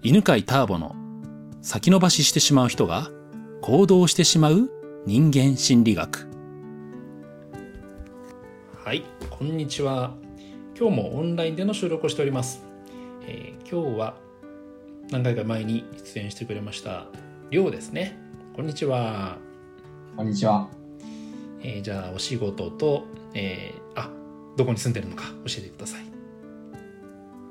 犬飼ターボの先延ばししてしまう人が行動してしまう人間心理学。はいこんにちは。今日もオンラインでの収録をしております、えー今日は何回か前に出演してくれましたりょうですね。こんにちは、こんにちは。えーじゃあお仕事と、えーあどこに住んでるのか教えてください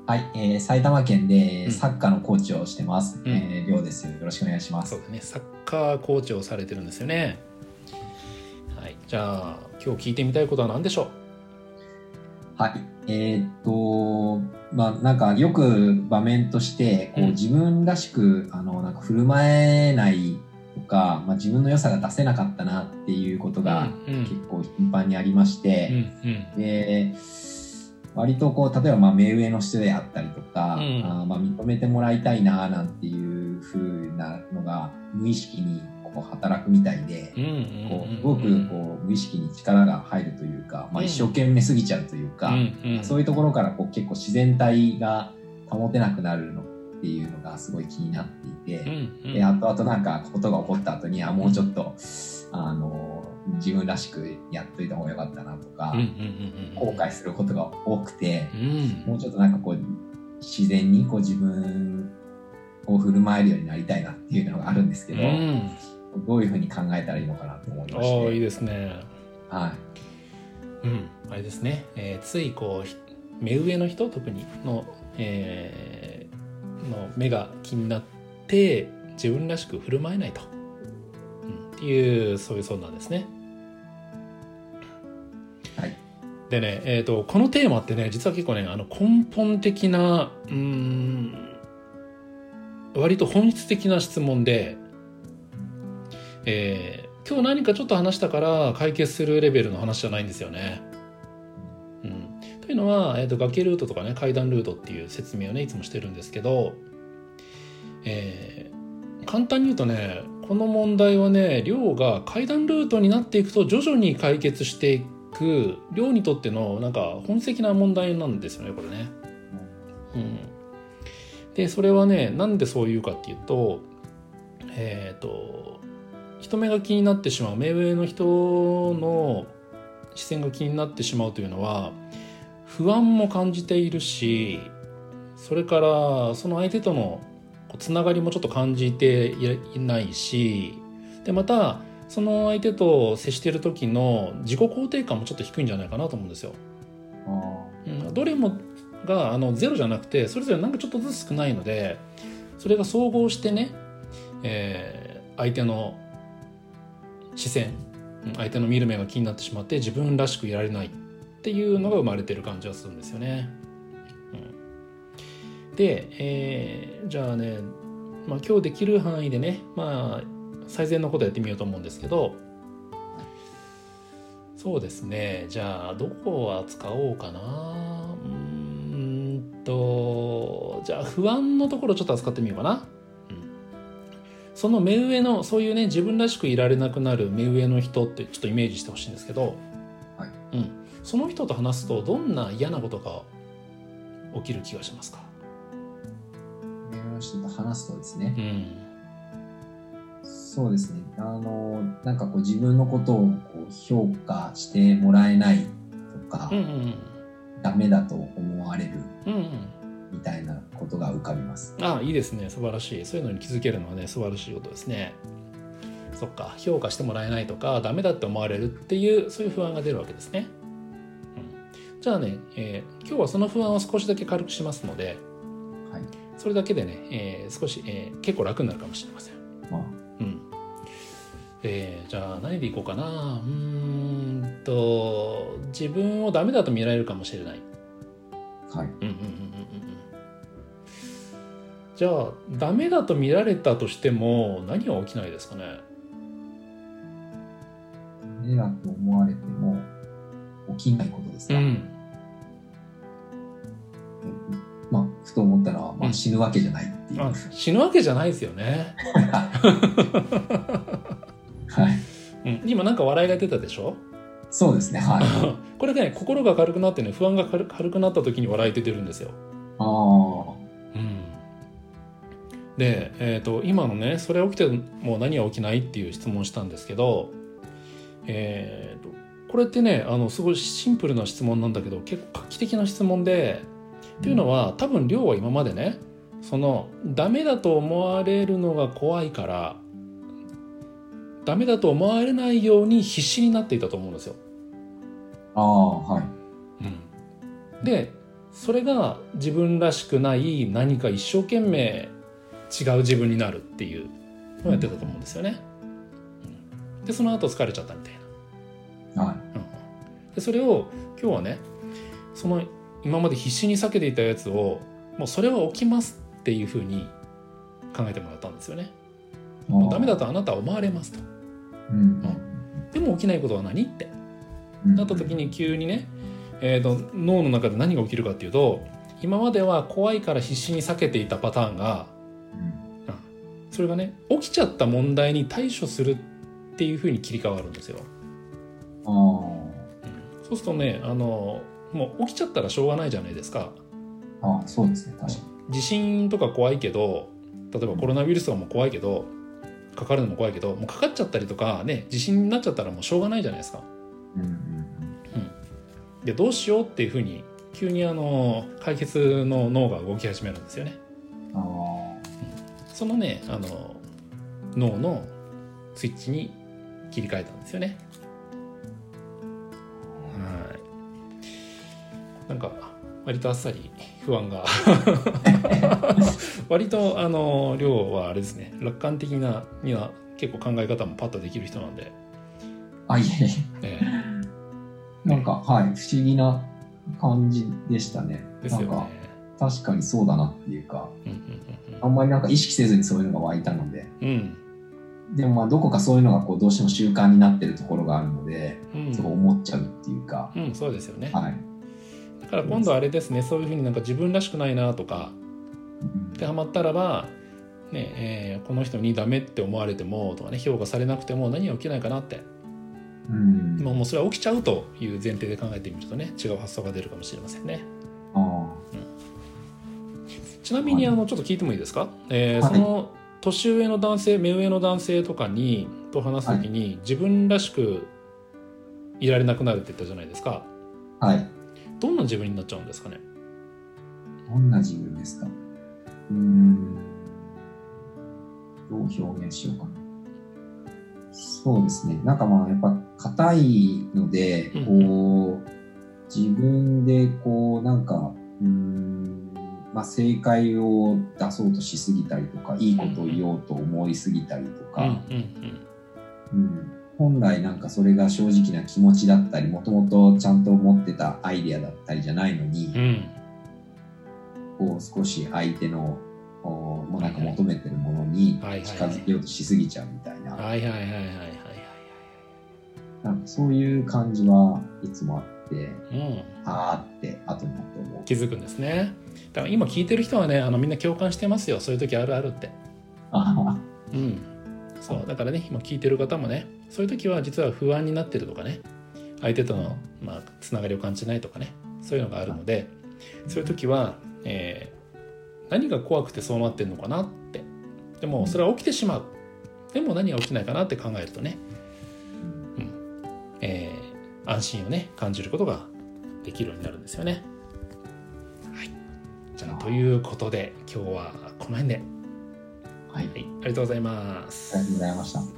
はい、えー埼玉県うん。でサッカーのコーチをしてます。うん。えーりょうです。よ。ろしくお願いします。そう。だね。サッカーコーチをされてるんですよね。はい。じゃあ今日聞いてみたいことは何でしょはい、えーっと、まあなんかよく場面としてこううん。自分らしくあのなんか振る舞えないとか、まあ自分の良さが出せなかったなっていうことうが結構頻繁にありましうんて、うん。で割とこう例えばまあ目上の人であったりとか、うんあーまあ認めてもらいたいななんていう風なのが無意識にこう働くみたいで、こうすごくこう無意識に力が入るというか、まあ、うん。一生懸命すぎちゃうというか、そういうところからこう結構自然体が保てなくなるのっていうのがすごい気になっていて、うんうん。で後々なんかことが起こった後にあもうちょっと、あの自分らしくやっといた方がよかったなとか、後悔することが多くてう、ん。もうちょっとなんかこう自然にこう自分を振る舞えるようになりたいなっていうのがあるんですけど、うん。どういうふうに考えたらいいのかなと思いましああいいて、ですね。はい、うんあれですね、えーついこうひ目上の人特にの,、えーの目が気になって自分らしく振る舞えないと、うん、っていうそういうそうなんですねでね、えー、とこのテーマってね実は結構ねあの根本的なうん割と本質的な質問で、えー今日何かちょっと話したから解決するレベルの話じゃないんですよね。うん、というのは、えー、と崖ルートとかね階段ルートっていう説明をねいつもしてるんですけど、えー簡単に言うとねこの問題はね量が階段ルートになっていくと徐々に解決していくく量にとってのなんか本質的な問題なんですよねこれね。うん、でそれはねなんでそう言うかっていうとえっ、と人目が気になってしまう目上の人の視線が気になってしまうというのは不安も感じているしそれからその相手とのつながりもちょっと感じていないしでまたその相手と接している時の自己肯定感もちょっと低いんじゃないかなと思うんですよ。あうん、どれもがあのゼロじゃなくてそれぞれなんかちょっとずつ少ないのでそれが総合してね、えー相手の視線うん相手の見る目が気になってしまって自分らしくいられないっていうのが生まれてる感じがするんですよね。うん、で、えーじゃあね、まあ、今日できる範囲でね、まあ、最善のことやってみようと思うんですけどそうですね。じゃあどこを扱おうかな。うーんとじゃあ不安のところちょっと扱ってみようかな、うん、その目上のそういうね自分らしくいられなくなる目上の人ってちょっとイメージしてほしいんですけど、はい。うん、その人と話すとどんな嫌なことが起きる気がしますか、目上の人と話すとですね、うんそうですね。あのなんかこう自分のことをこう評価してもらえないとか、うんうんダメだと思われるうんうん。みたいなことが浮かびます。ああいいですね。素晴らしい。そういうのに気づけるのはね素晴らしいことですね。そっか。評価してもらえないとかダメだって思われるっていうそういう不安が出るわけですね、うん、じゃあね、えー今日はその不安を少しだけ軽くしますのではい。それだけでね、えー少し、えー結構楽になるかもしれません。まあうん。えーじゃあ何でいこうかな。うーんと自分をダメだと見られるかもしれない。はい。うんうんうんうんうん。じゃあダメだと見られたとしても何が起きないですかね。ダメだと思われても起きないことですか、うん。まあふと思ったのは、まあ、うん。死ぬわけじゃないあ死ぬわけじゃないですよね、はい。うん、今なんか笑いが出たでしょ？そうですねはい。これね心が軽くなってね不安が軽軽くなった時に笑いって出るんですよ、ああうん、で、えーと、今のねそれ起きても何が起きないっていう質問したんですけど、えーと、これってねあのすごいシンプルな質問なんだけど結構画期的な質問でっていうのは多分亮は今までねそのダメだと思われるのが怖いからダメだと思われないように必死になっていたと思うんですよ。ああはい。うん、でそれが自分らしくない何か一生懸命違う自分になるっていうのをやってたと思うんですよね。うん、でその後疲れちゃったみたいな。はいうん、でそれを今日はねその今まで必死に避けていたやつをもうそれは起きますっていうふうに考えてもらったんですよね。もうダメだとあなたは思われますと。うん、でも起きないことは何って。なった時に急にね、えーと、脳の中で何が起きるかっていうと今までは怖いから必死に避けていたパターンが、うん、それがね起きちゃった問題に対処するっていうふうに切り替わるんですよ。そうするとねあのもう起きちゃったらしょうがないじゃないですか。あそうですね確かに地震とか怖いけど例えばコロナウイルスとかも怖いけどかかるのも怖いけどもうかかっちゃったりとかね地震になっちゃったらもうしょうがないじゃないですか。うんうんでどうしようっていうふうに急にあの解決の脳が動き始めるんですよね。そのねあの脳のスイッチに切り替えたんですよね。はい。なんか割とあっさり不安が。割とあの量はあれですね。楽観的なには結構考え方もパッとできる人なんで。あいえいえ。なんかはい。不思議な感じでしたね。ですよね。なんか確かにそうだなっていうか、うんうんあんまりなんか意識せずにそういうのが湧いたので、うん。うんでもまあどこかそういうのがこうどうしても習慣になってるところがあるので、うん。そう思っちゃうっていうか、うん、そうですよね、はい、だから今度あれですねそういうふうになんか自分らしくないなとかうん。ってハマったらば、ねえーこの人にダメって思われてもとかね評価されなくても何が起きないかなって。うん。もうもうそれは起きちゃうという前提で考えてみるとね違う発想が出るかもしれませんね。あちなみにあのちょっと聞いてもいいですか、えーはい。その年上の男性目上の男性とかにと話す時に、自分らしくいられなくなるって言ったじゃないですか。あはいどんな自分になっちゃうんですかね？どんな自分ですか？うーん。どう表現しようかな。そうですね。なんかまあやっぱ硬いのでうん。こう自分でこうなんかうーん。まあ正解を出そうとしすぎたりとかいいことを言おうと思いすぎたりとか、うんうんうん、本来なんかそれが正直な気持ちだったりもともとちゃんと持ってたアイデアだったりじゃないのに、うん。こう少し相手のおもうなんか求めてるものに近づけようとしすぎちゃうみたいな,、はいはいはいはいはいはい。なんかそういう感じはいつもあってうん。あーって後になって思う。気づくんですね。だから今聞いてる人はねあのみんな共感してますよ。そういう時あるあるって。あうん。そう。だからね今聞いてる方もねそういう時は実は不安になってるとかね相手との、まあ、つながりを感じないとかねそういうのがあるのでそういう時は、えー何が怖くてそうなってるのかなって。でもそれは起きてしまう。でも何が起きないかなって考えるとね、えー安心をね感じることができるようになるんですよね。はい、じゃあということで今日はこの辺で、はい、はい、ありがとうございます。ありがとうございました。